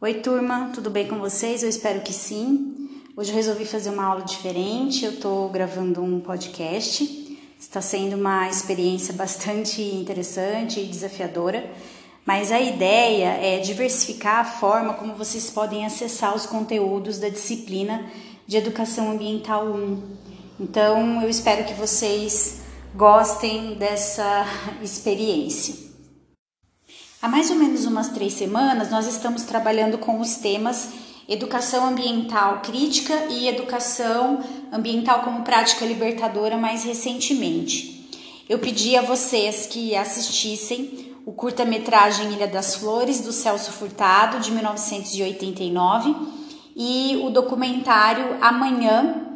Oi, turma, tudo bem com vocês? Eu espero que sim. Hoje eu resolvi fazer uma aula diferente. Eu estou gravando um podcast. Está sendo uma experiência bastante interessante e desafiadora, mas a ideia é diversificar a forma como vocês podem acessar os conteúdos da disciplina de Educação Ambiental 1. Então, eu espero que vocês gostem dessa experiência. Há mais ou menos umas três semanas, nós estamos trabalhando com os temas educação ambiental crítica e educação ambiental como prática libertadora mais recentemente. Eu pedi a vocês que assistissem o curta-metragem Ilha das Flores, do Celso Furtado, de 1989, e o documentário Amanhã,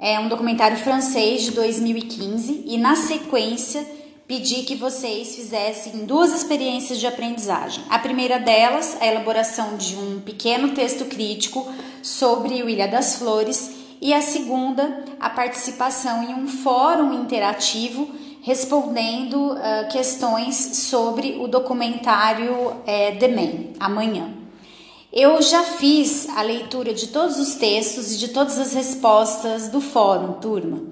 é um documentário francês de 2015, e na sequência pedi que vocês fizessem duas experiências de aprendizagem. A primeira delas, a elaboração de um pequeno texto crítico sobre o Ilha das Flores, e a segunda, a participação em um fórum interativo respondendo uh, questões sobre o documentário é, The Man, amanhã. Eu já fiz a leitura de todos os textos e de todas as respostas do fórum, turma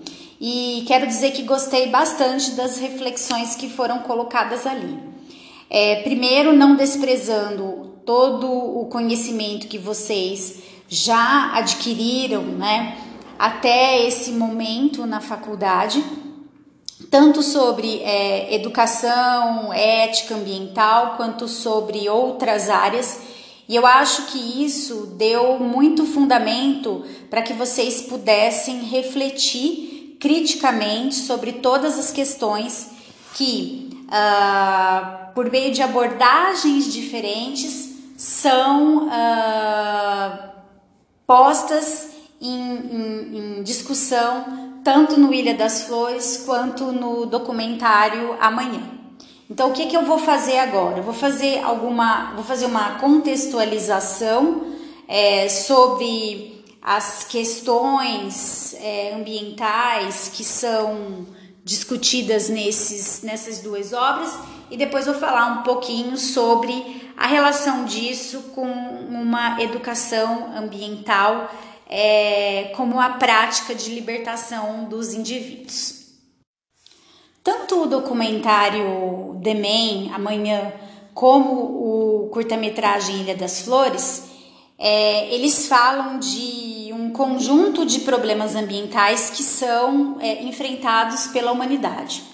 e quero dizer que gostei bastante das reflexões que foram colocadas ali. É, primeiro, não desprezando todo o conhecimento que vocês já adquiriram, né, até esse momento na faculdade, tanto sobre é, educação, ética ambiental, quanto sobre outras áreas. E eu acho que isso deu muito fundamento para que vocês pudessem refletir criticamente sobre todas as questões que, uh, por meio de abordagens diferentes, são uh, postas em, em, em, discussão tanto no Ilha das Flores quanto no documentário Amanhã. Então, o que, que eu vou fazer agora? Eu vou fazer alguma, vou fazer uma contextualização é, sobre as questões é, ambientais que são discutidas nesses, nessas duas obras e depois vou falar um pouquinho sobre a relação disso com uma educação ambiental é, como a prática de libertação dos indivíduos. Tanto o documentário The Man, Amanhã, como o curta-metragem Ilha das Flores, é, eles falam de um conjunto de problemas ambientais que são é, enfrentados pela humanidade.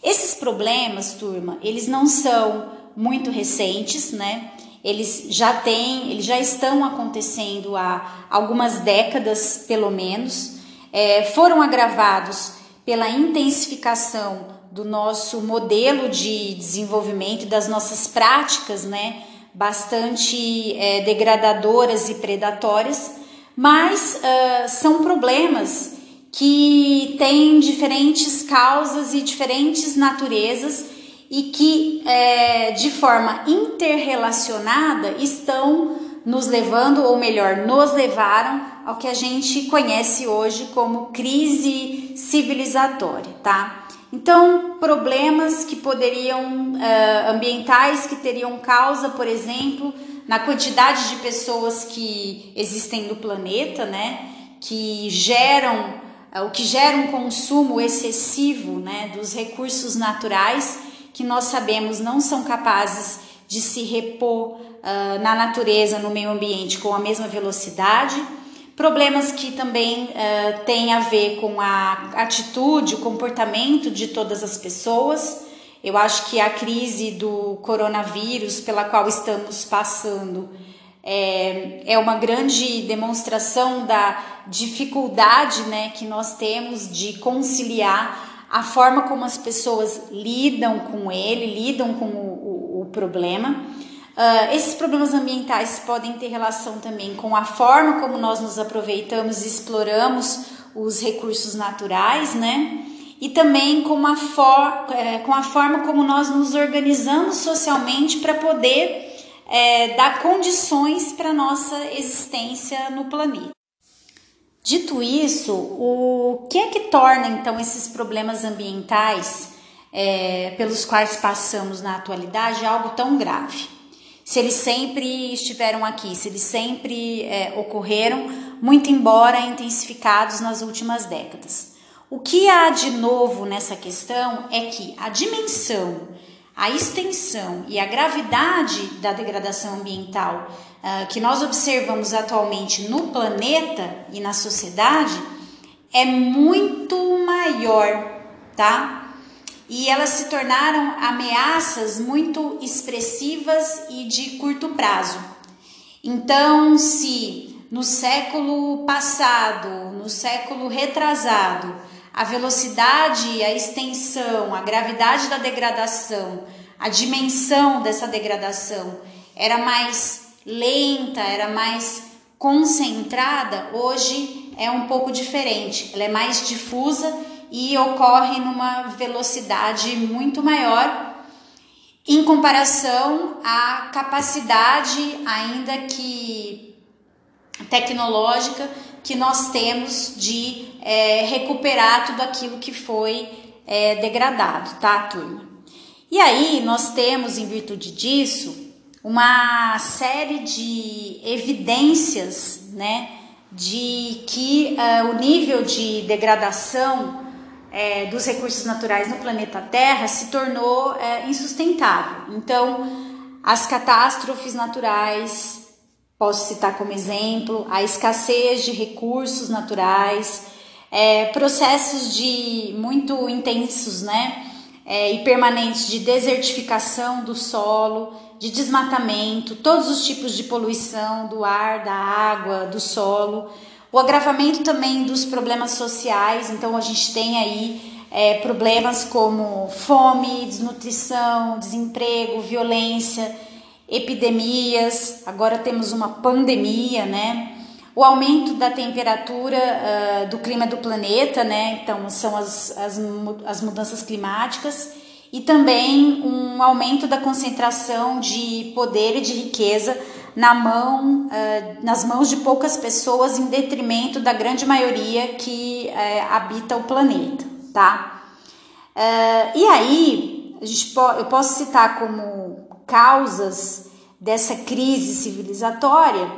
Esses problemas, turma, eles não são muito recentes, né? Eles já têm, eles já estão acontecendo há algumas décadas, pelo menos. É, foram agravados pela intensificação do nosso modelo de desenvolvimento das nossas práticas, né? Bastante é, degradadoras e predatórias, mas uh, são problemas que têm diferentes causas e diferentes naturezas e que é, de forma interrelacionada estão nos levando, ou melhor, nos levaram ao que a gente conhece hoje como crise civilizatória, tá? Então, problemas que poderiam, uh, ambientais que teriam causa, por exemplo, na quantidade de pessoas que existem no planeta, né, que geram, uh, o que gera um consumo excessivo, né, dos recursos naturais, que nós sabemos não são capazes de se repor uh, na natureza, no meio ambiente com a mesma velocidade Problemas que também uh, têm a ver com a atitude, o comportamento de todas as pessoas. Eu acho que a crise do coronavírus pela qual estamos passando é, é uma grande demonstração da dificuldade né, que nós temos de conciliar a forma como as pessoas lidam com ele, lidam com o, o, o problema. Uh, esses problemas ambientais podem ter relação também com a forma como nós nos aproveitamos e exploramos os recursos naturais, né? E também com a, for, é, com a forma como nós nos organizamos socialmente para poder é, dar condições para nossa existência no planeta. Dito isso, o que é que torna então esses problemas ambientais é, pelos quais passamos na atualidade algo tão grave? Se eles sempre estiveram aqui, se eles sempre é, ocorreram, muito embora intensificados nas últimas décadas. O que há de novo nessa questão é que a dimensão, a extensão e a gravidade da degradação ambiental uh, que nós observamos atualmente no planeta e na sociedade é muito maior, tá? E elas se tornaram ameaças muito expressivas e de curto prazo. Então, se no século passado, no século retrasado, a velocidade, a extensão, a gravidade da degradação, a dimensão dessa degradação era mais lenta, era mais concentrada, hoje é um pouco diferente. Ela é mais difusa e ocorre numa velocidade muito maior em comparação à capacidade ainda que tecnológica que nós temos de é, recuperar tudo aquilo que foi é, degradado, tá, turma? E aí nós temos, em virtude disso, uma série de evidências, né, de que uh, o nível de degradação é, dos recursos naturais no planeta Terra se tornou é, insustentável. Então, as catástrofes naturais, posso citar como exemplo, a escassez de recursos naturais, é, processos de muito intensos, né? É, e permanentes de desertificação do solo, de desmatamento, todos os tipos de poluição do ar, da água, do solo, o agravamento também dos problemas sociais. Então a gente tem aí é, problemas como fome, desnutrição, desemprego, violência, epidemias. Agora temos uma pandemia, né? o aumento da temperatura uh, do clima do planeta, né? Então, são as, as, as mudanças climáticas e também um aumento da concentração de poder e de riqueza na mão, uh, nas mãos de poucas pessoas em detrimento da grande maioria que uh, habita o planeta, tá? Uh, e aí, a gente po eu posso citar como causas dessa crise civilizatória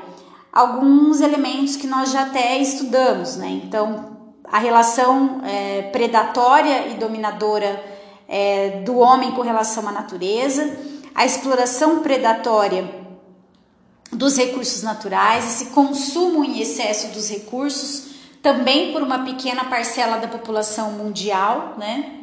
alguns elementos que nós já até estudamos, né? Então, a relação é, predatória e dominadora é, do homem com relação à natureza, a exploração predatória dos recursos naturais, esse consumo em excesso dos recursos, também por uma pequena parcela da população mundial, né?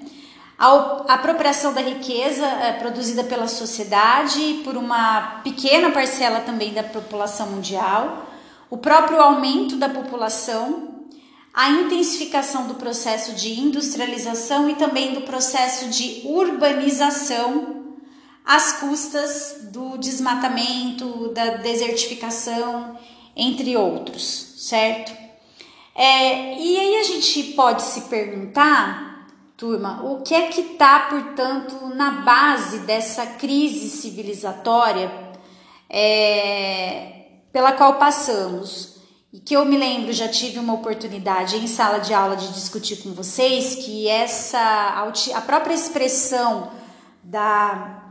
A apropriação da riqueza é, produzida pela sociedade por uma pequena parcela também da população mundial, o próprio aumento da população, a intensificação do processo de industrialização e também do processo de urbanização às custas do desmatamento, da desertificação, entre outros, certo? É, e aí a gente pode se perguntar Turma, o que é que está, portanto, na base dessa crise civilizatória é, pela qual passamos? E que eu me lembro, já tive uma oportunidade em sala de aula de discutir com vocês que essa a própria expressão da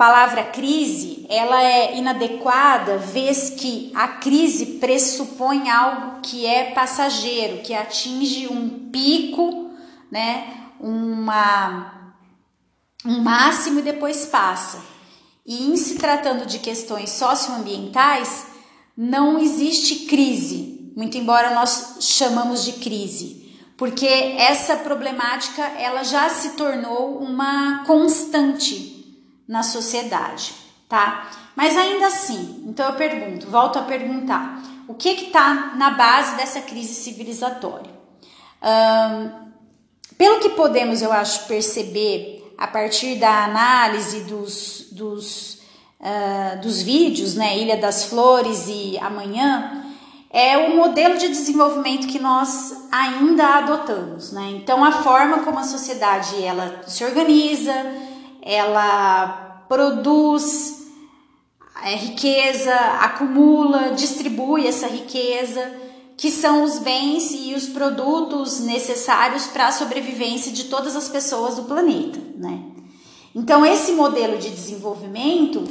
palavra crise, ela é inadequada, vez que a crise pressupõe algo que é passageiro, que atinge um pico, né? uma, um máximo e depois passa. E em se tratando de questões socioambientais, não existe crise, muito embora nós chamamos de crise, porque essa problemática ela já se tornou uma constante na sociedade, tá? Mas ainda assim, então eu pergunto, volto a perguntar, o que está na base dessa crise civilizatória? Um, pelo que podemos, eu acho, perceber a partir da análise dos, dos, uh, dos vídeos, né, Ilha das Flores e Amanhã, é o modelo de desenvolvimento que nós ainda adotamos, né? Então a forma como a sociedade ela se organiza, ela produz é, riqueza, acumula, distribui essa riqueza que são os bens e os produtos necessários para a sobrevivência de todas as pessoas do planeta, né? Então esse modelo de desenvolvimento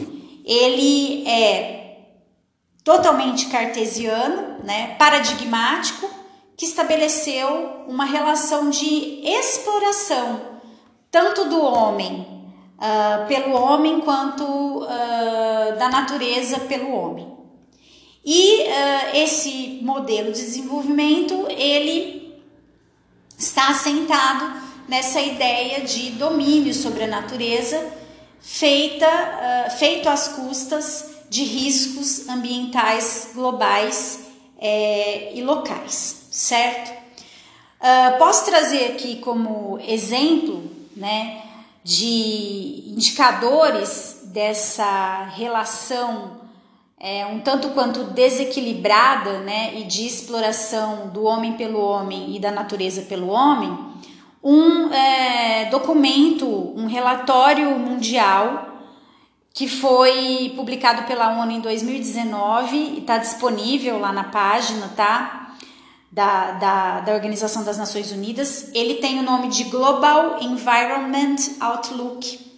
ele é totalmente cartesiano, né, paradigmático, que estabeleceu uma relação de exploração tanto do homem uh, pelo homem quanto uh, da natureza pelo homem. E uh, esse modelo de desenvolvimento ele está assentado nessa ideia de domínio sobre a natureza feita, feito às custas de riscos ambientais globais é, e locais, certo? Uh, posso trazer aqui como exemplo né, de indicadores dessa relação é, um tanto quanto desequilibrada né, e de exploração do homem pelo homem e da natureza pelo homem, um é, documento, um relatório mundial que foi publicado pela ONU em 2019 e está disponível lá na página, tá? Da, da, da Organização das Nações Unidas. Ele tem o nome de Global Environment Outlook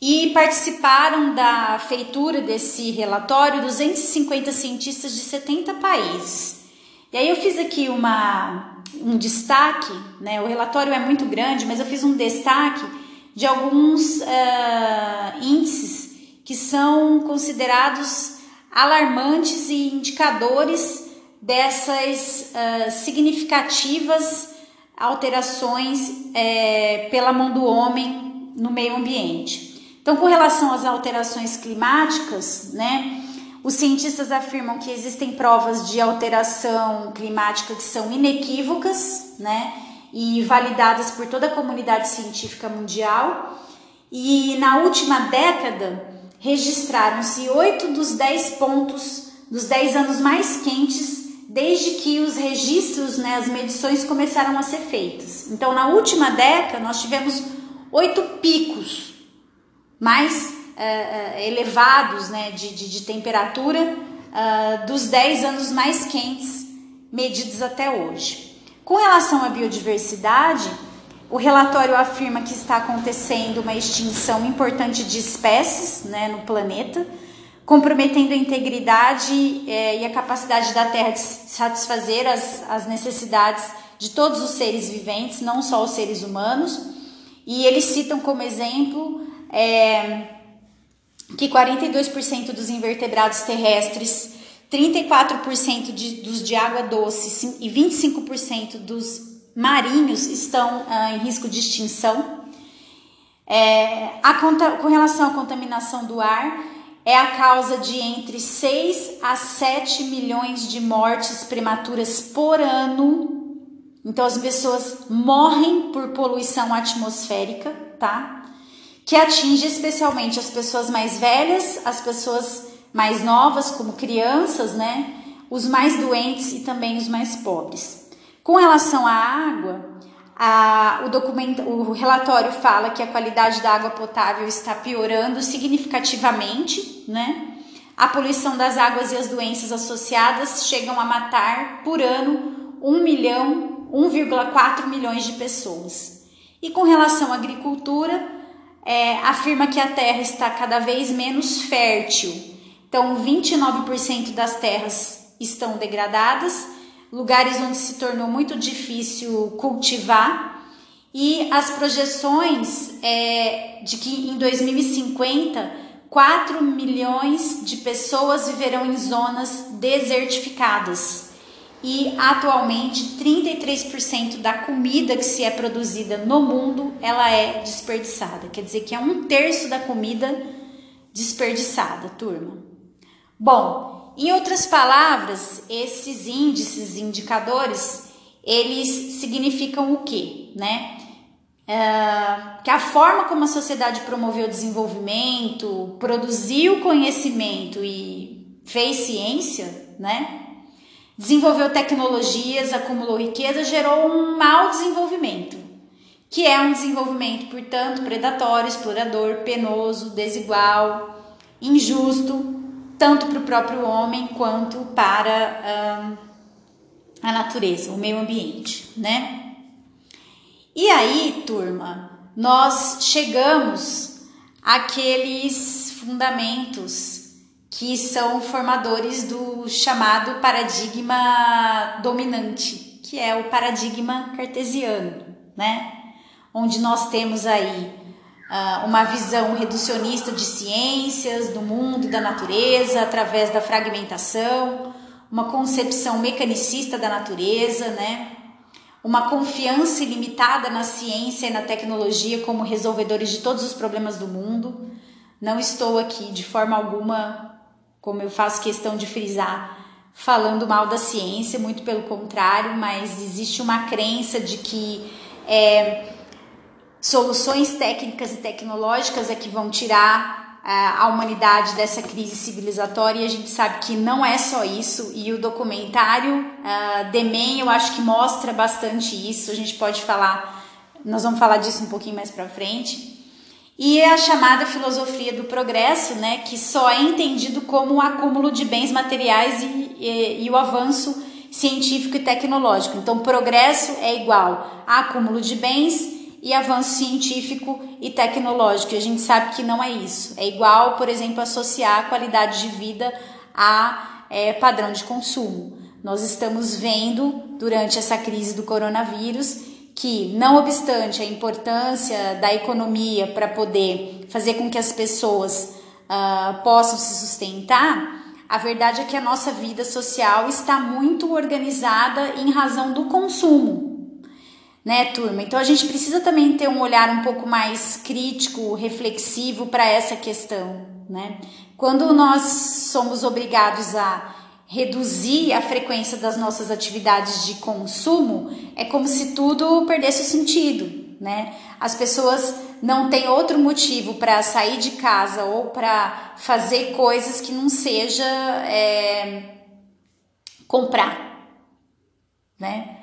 e participaram da feitura desse relatório 250 cientistas de 70 países. E aí eu fiz aqui uma, um destaque, né? O relatório é muito grande, mas eu fiz um destaque de alguns uh, índices que são considerados alarmantes e indicadores dessas uh, significativas alterações é, pela mão do homem no meio ambiente. Então, com relação às alterações climáticas, né, os cientistas afirmam que existem provas de alteração climática que são inequívocas, né, e validadas por toda a comunidade científica mundial. E na última década registraram-se oito dos dez pontos dos dez anos mais quentes desde que os registros, né, as medições começaram a ser feitas. Então, na última década, nós tivemos oito picos mais uh, elevados né, de, de, de temperatura uh, dos 10 anos mais quentes medidos até hoje. Com relação à biodiversidade, o relatório afirma que está acontecendo uma extinção importante de espécies né, no planeta, comprometendo a integridade eh, e a capacidade da Terra de satisfazer as, as necessidades de todos os seres viventes, não só os seres humanos. E eles citam como exemplo é, que 42% dos invertebrados terrestres, 34% de, dos de água doce e 25% dos marinhos estão ah, em risco de extinção. É, a, com relação à contaminação do ar, é a causa de entre 6 a 7 milhões de mortes prematuras por ano. Então as pessoas morrem por poluição atmosférica, tá? que atinge especialmente as pessoas mais velhas, as pessoas mais novas, como crianças, né? Os mais doentes e também os mais pobres. Com relação à água, a, o, documento, o relatório fala que a qualidade da água potável está piorando significativamente, né? A poluição das águas e as doenças associadas chegam a matar por ano 1 milhão, 1,4 milhões de pessoas. E com relação à agricultura, é, afirma que a terra está cada vez menos fértil. Então, 29% das terras estão degradadas, lugares onde se tornou muito difícil cultivar, e as projeções é, de que em 2050 4 milhões de pessoas viverão em zonas desertificadas e atualmente 33% da comida que se é produzida no mundo ela é desperdiçada. Quer dizer que é um terço da comida desperdiçada, turma. Bom, em outras palavras, esses índices, indicadores, eles significam o quê, né? É, que a forma como a sociedade promoveu o desenvolvimento, produziu conhecimento e fez ciência, né? desenvolveu tecnologias, acumulou riqueza, gerou um mau desenvolvimento, que é um desenvolvimento, portanto, predatório, explorador, penoso, desigual, injusto, tanto para o próprio homem quanto para a natureza, o meio ambiente, né? E aí, turma, nós chegamos àqueles fundamentos que são formadores do chamado paradigma dominante, que é o paradigma cartesiano, né? Onde nós temos aí uma visão reducionista de ciências, do mundo, da natureza, através da fragmentação, uma concepção mecanicista da natureza, né? Uma confiança ilimitada na ciência e na tecnologia como resolvedores de todos os problemas do mundo. Não estou aqui de forma alguma como eu faço questão de frisar, falando mal da ciência, muito pelo contrário, mas existe uma crença de que é, soluções técnicas e tecnológicas é que vão tirar é, a humanidade dessa crise civilizatória e a gente sabe que não é só isso e o documentário uh, The Man eu acho que mostra bastante isso, a gente pode falar, nós vamos falar disso um pouquinho mais para frente. E é a chamada filosofia do progresso, né, que só é entendido como o acúmulo de bens materiais e, e, e o avanço científico e tecnológico. Então, progresso é igual a acúmulo de bens e avanço científico e tecnológico. E a gente sabe que não é isso. É igual, por exemplo, associar a qualidade de vida a é, padrão de consumo. Nós estamos vendo durante essa crise do coronavírus que, não obstante a importância da economia para poder fazer com que as pessoas uh, possam se sustentar, a verdade é que a nossa vida social está muito organizada em razão do consumo, né, turma? Então a gente precisa também ter um olhar um pouco mais crítico, reflexivo para essa questão, né? Quando nós somos obrigados a reduzir a frequência das nossas atividades de consumo, é como se tudo perdesse o sentido, né? As pessoas não têm outro motivo para sair de casa ou para fazer coisas que não seja é, comprar, né?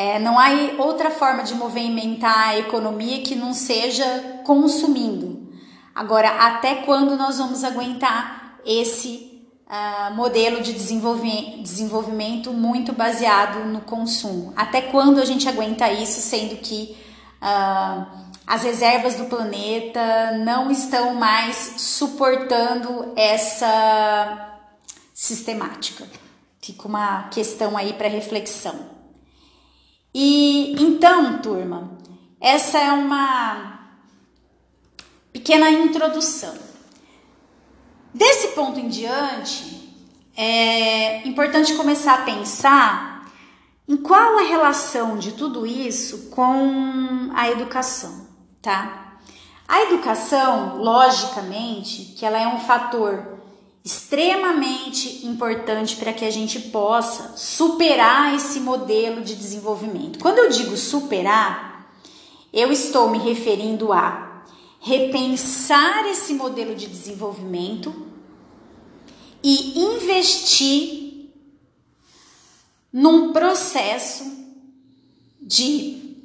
É, não há outra forma de movimentar a economia que não seja consumindo. Agora, até quando nós vamos aguentar esse uh, modelo de desenvolvimento muito baseado no consumo. Até quando a gente aguenta isso, sendo que uh, as reservas do planeta não estão mais suportando essa sistemática? Fica uma questão aí para reflexão. E então, turma, essa é uma pequena introdução. Desse ponto em diante, é importante começar a pensar em qual a relação de tudo isso com a educação, tá? A educação, logicamente, que ela é um fator extremamente importante para que a gente possa superar esse modelo de desenvolvimento. Quando eu digo superar, eu estou me referindo a repensar esse modelo de desenvolvimento e investir num processo de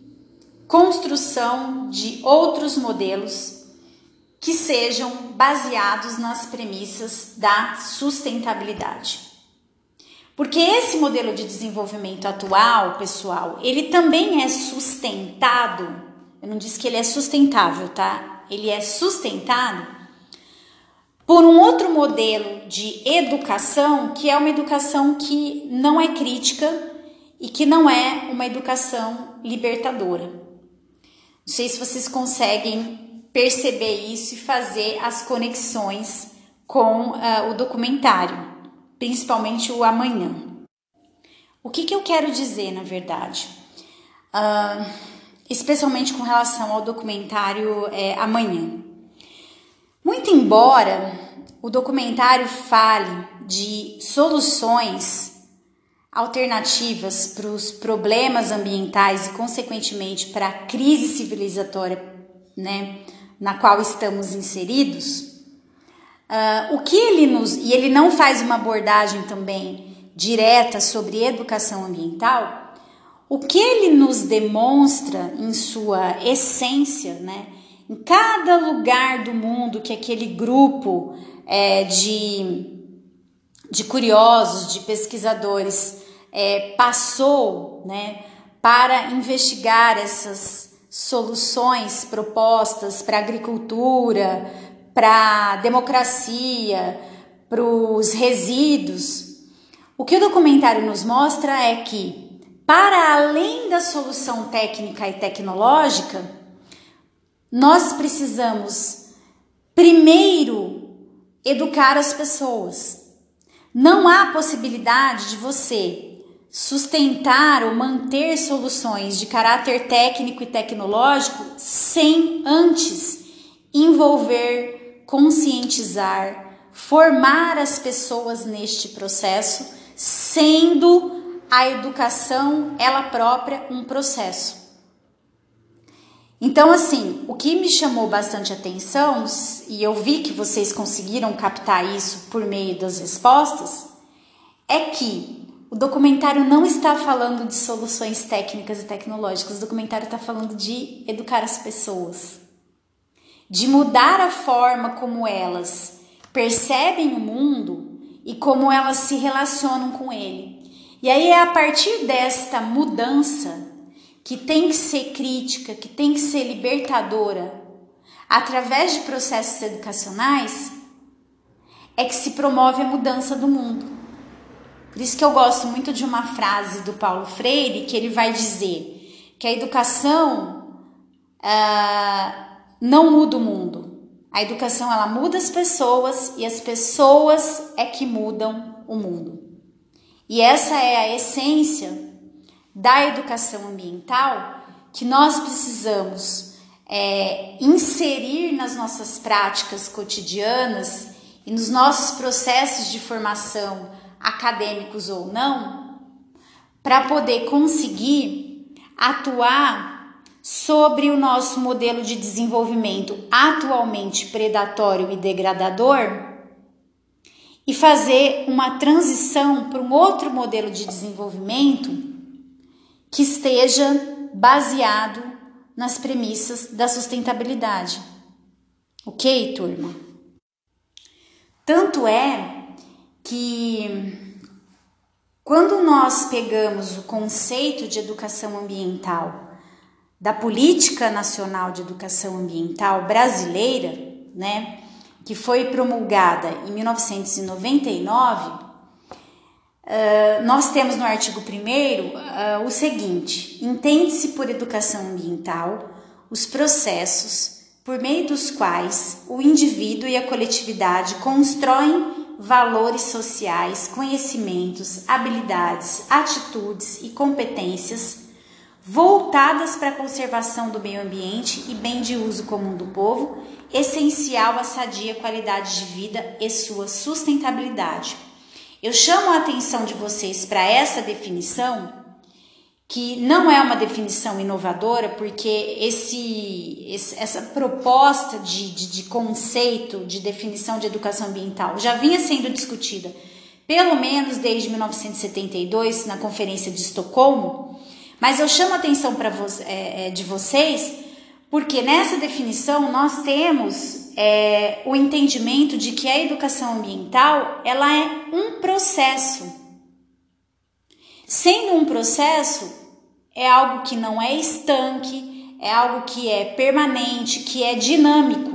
construção de outros modelos que sejam baseados nas premissas da sustentabilidade. Porque esse modelo de desenvolvimento atual, pessoal, ele também é sustentado. Eu não disse que ele é sustentável, tá? ele é sustentado por um outro modelo de educação, que é uma educação que não é crítica e que não é uma educação libertadora. Não sei se vocês conseguem perceber isso e fazer as conexões com uh, o documentário, principalmente o amanhã. O que, que eu quero dizer, na verdade? Uh, especialmente com relação ao documentário é, Amanhã. Muito embora o documentário fale de soluções alternativas para os problemas ambientais e, consequentemente, para a crise civilizatória né, na qual estamos inseridos, uh, o que ele nos. E ele não faz uma abordagem também direta sobre educação ambiental, o que ele nos demonstra em sua essência, né? Em cada lugar do mundo que aquele grupo é, de, de curiosos, de pesquisadores é, passou, né? Para investigar essas soluções propostas para a agricultura, para a democracia, para os resíduos. O que o documentário nos mostra é que, para além da solução técnica e tecnológica, nós precisamos primeiro educar as pessoas. Não há possibilidade de você sustentar ou manter soluções de caráter técnico e tecnológico sem antes envolver, conscientizar, formar as pessoas neste processo, sendo a educação ela própria um processo. Então, assim, o que me chamou bastante atenção, e eu vi que vocês conseguiram captar isso por meio das respostas, é que o documentário não está falando de soluções técnicas e tecnológicas, o documentário está falando de educar as pessoas de mudar a forma como elas percebem o mundo e como elas se relacionam com ele. E aí é a partir desta mudança que tem que ser crítica, que tem que ser libertadora, através de processos educacionais, é que se promove a mudança do mundo. Por isso que eu gosto muito de uma frase do Paulo Freire, que ele vai dizer que a educação uh, não muda o mundo. A educação ela muda as pessoas e as pessoas é que mudam o mundo. E essa é a essência da educação ambiental que nós precisamos é, inserir nas nossas práticas cotidianas e nos nossos processos de formação, acadêmicos ou não, para poder conseguir atuar sobre o nosso modelo de desenvolvimento atualmente predatório e degradador e fazer uma transição para um outro modelo de desenvolvimento que esteja baseado nas premissas da sustentabilidade. Ok, turma? Tanto é que quando nós pegamos o conceito de educação ambiental da Política Nacional de Educação Ambiental Brasileira, né, que foi promulgada em 1999, uh, nós temos no artigo 1 uh, o seguinte: entende-se por educação ambiental os processos por meio dos quais o indivíduo e a coletividade constroem valores sociais, conhecimentos, habilidades, atitudes e competências voltadas para a conservação do meio ambiente e bem de uso comum do povo, essencial à sadia qualidade de vida e sua sustentabilidade. Eu chamo a atenção de vocês para essa definição, que não é uma definição inovadora, porque esse, esse essa proposta de, de, de conceito de definição de educação ambiental já vinha sendo discutida pelo menos desde 1972 na Conferência de Estocolmo mas eu chamo a atenção vo é, é, de vocês porque nessa definição nós temos é, o entendimento de que a educação ambiental ela é um processo. Sendo um processo, é algo que não é estanque, é algo que é permanente, que é dinâmico.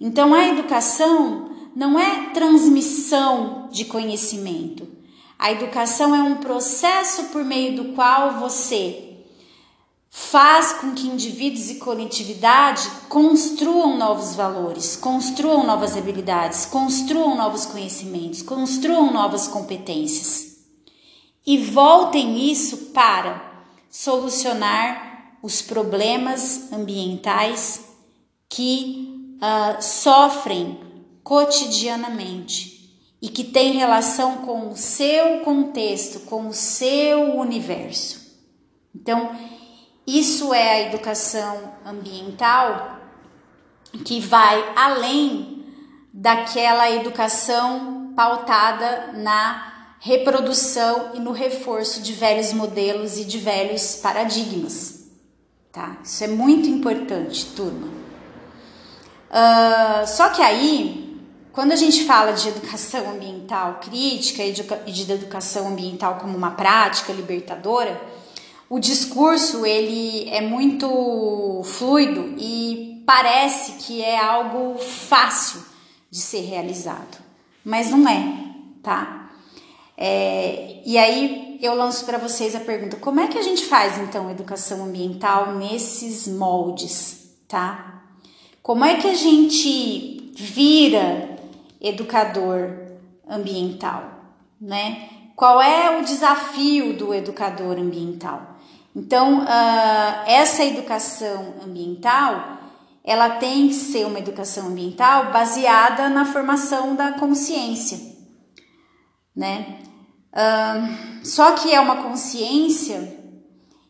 Então a educação não é transmissão de conhecimento. A educação é um processo por meio do qual você faz com que indivíduos e coletividade construam novos valores, construam novas habilidades, construam novos conhecimentos, construam novas competências e voltem isso para solucionar os problemas ambientais que uh, sofrem cotidianamente e que tem relação com o seu contexto, com o seu universo. Então, isso é a educação ambiental que vai além daquela educação pautada na reprodução e no reforço de velhos modelos e de velhos paradigmas. Tá? Isso é muito importante, turma. Uh, só que aí quando a gente fala de educação ambiental crítica e de educação ambiental como uma prática libertadora, o discurso ele é muito fluido e parece que é algo fácil de ser realizado. mas não é, tá? É, e aí eu lanço para vocês a pergunta: como é que a gente faz então educação ambiental nesses moldes, tá? Como é que a gente vira educador ambiental, né? Qual é o desafio do educador ambiental? Então, uh, essa educação ambiental, ela tem que ser uma educação ambiental baseada na formação da consciência, né? Só que é uma consciência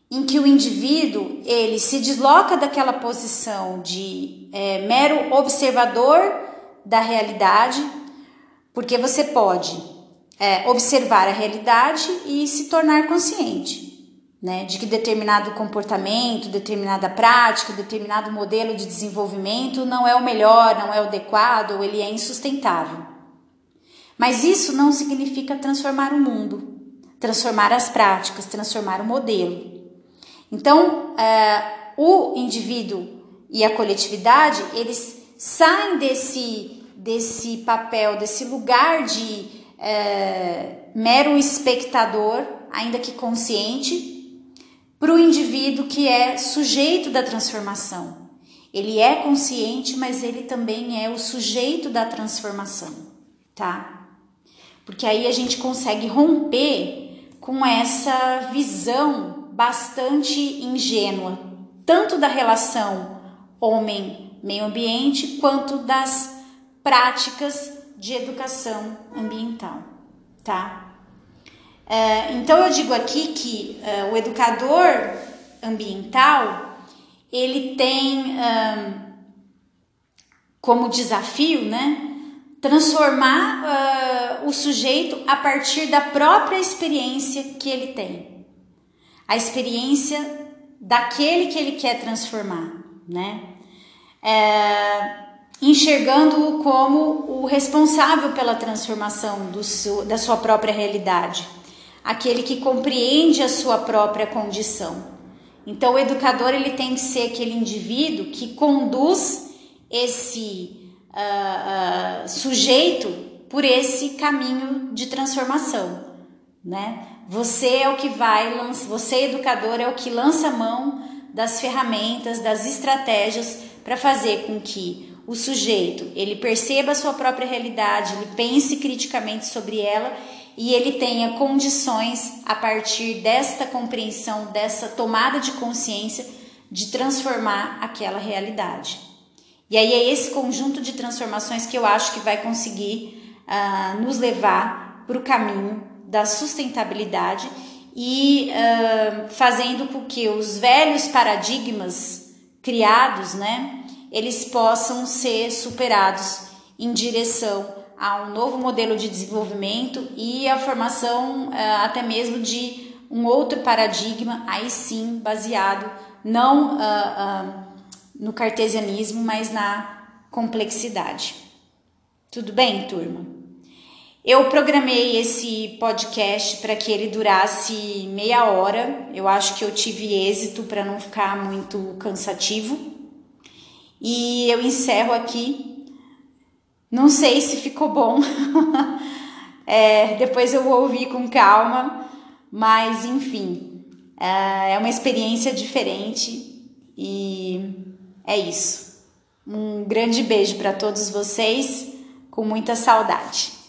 em que o indivíduo ele se desloca daquela posição de é, mero observador da realidade, porque você pode é, observar a realidade e se tornar consciente né, de que determinado comportamento, determinada prática, determinado modelo de desenvolvimento não é o melhor, não é o adequado, ou ele é insustentável. Mas isso não significa transformar o mundo, transformar as práticas, transformar o modelo. Então, é, o indivíduo e a coletividade eles saem desse desse papel, desse lugar de é, mero espectador, ainda que consciente, para o indivíduo que é sujeito da transformação. Ele é consciente, mas ele também é o sujeito da transformação, tá? Porque aí a gente consegue romper com essa visão bastante ingênua, tanto da relação homem-meio ambiente, quanto das práticas de educação ambiental, tá? É, então eu digo aqui que é, o educador ambiental ele tem como desafio, né, transformar uh, o sujeito a partir da própria experiência que ele tem, a experiência daquele que ele quer transformar, né, é, enxergando-o como o responsável pela transformação do seu, da sua própria realidade. Aquele que compreende a sua própria condição. Então, o educador ele tem que ser aquele indivíduo que conduz esse uh, sujeito por esse caminho de transformação, né? Você é o que vai, você educador é o que lança a mão das ferramentas, das estratégias para fazer com que o sujeito ele perceba a sua própria realidade, ele pense criticamente sobre ela e ele tenha condições a partir desta compreensão, dessa tomada de consciência, de transformar aquela realidade. E aí é esse conjunto de transformações que eu acho que vai conseguir uh, nos levar para o caminho da sustentabilidade e uh, fazendo com que os velhos paradigmas criados, né, eles possam ser superados em direção a um novo modelo de desenvolvimento e a formação uh, até mesmo de um outro paradigma, aí sim baseado não uh, no cartesianismo, mas na complexidade. Tudo bem, turma? Eu programei esse podcast para que ele durasse meia hora. Eu acho que eu tive êxito para não ficar muito cansativo. E eu encerro aqui não sei se ficou bom. é, depois eu vou ouvir com calma, mas enfim, é, é uma experiência diferente e é isso. Um grande beijo para todos vocês, com muita saudade.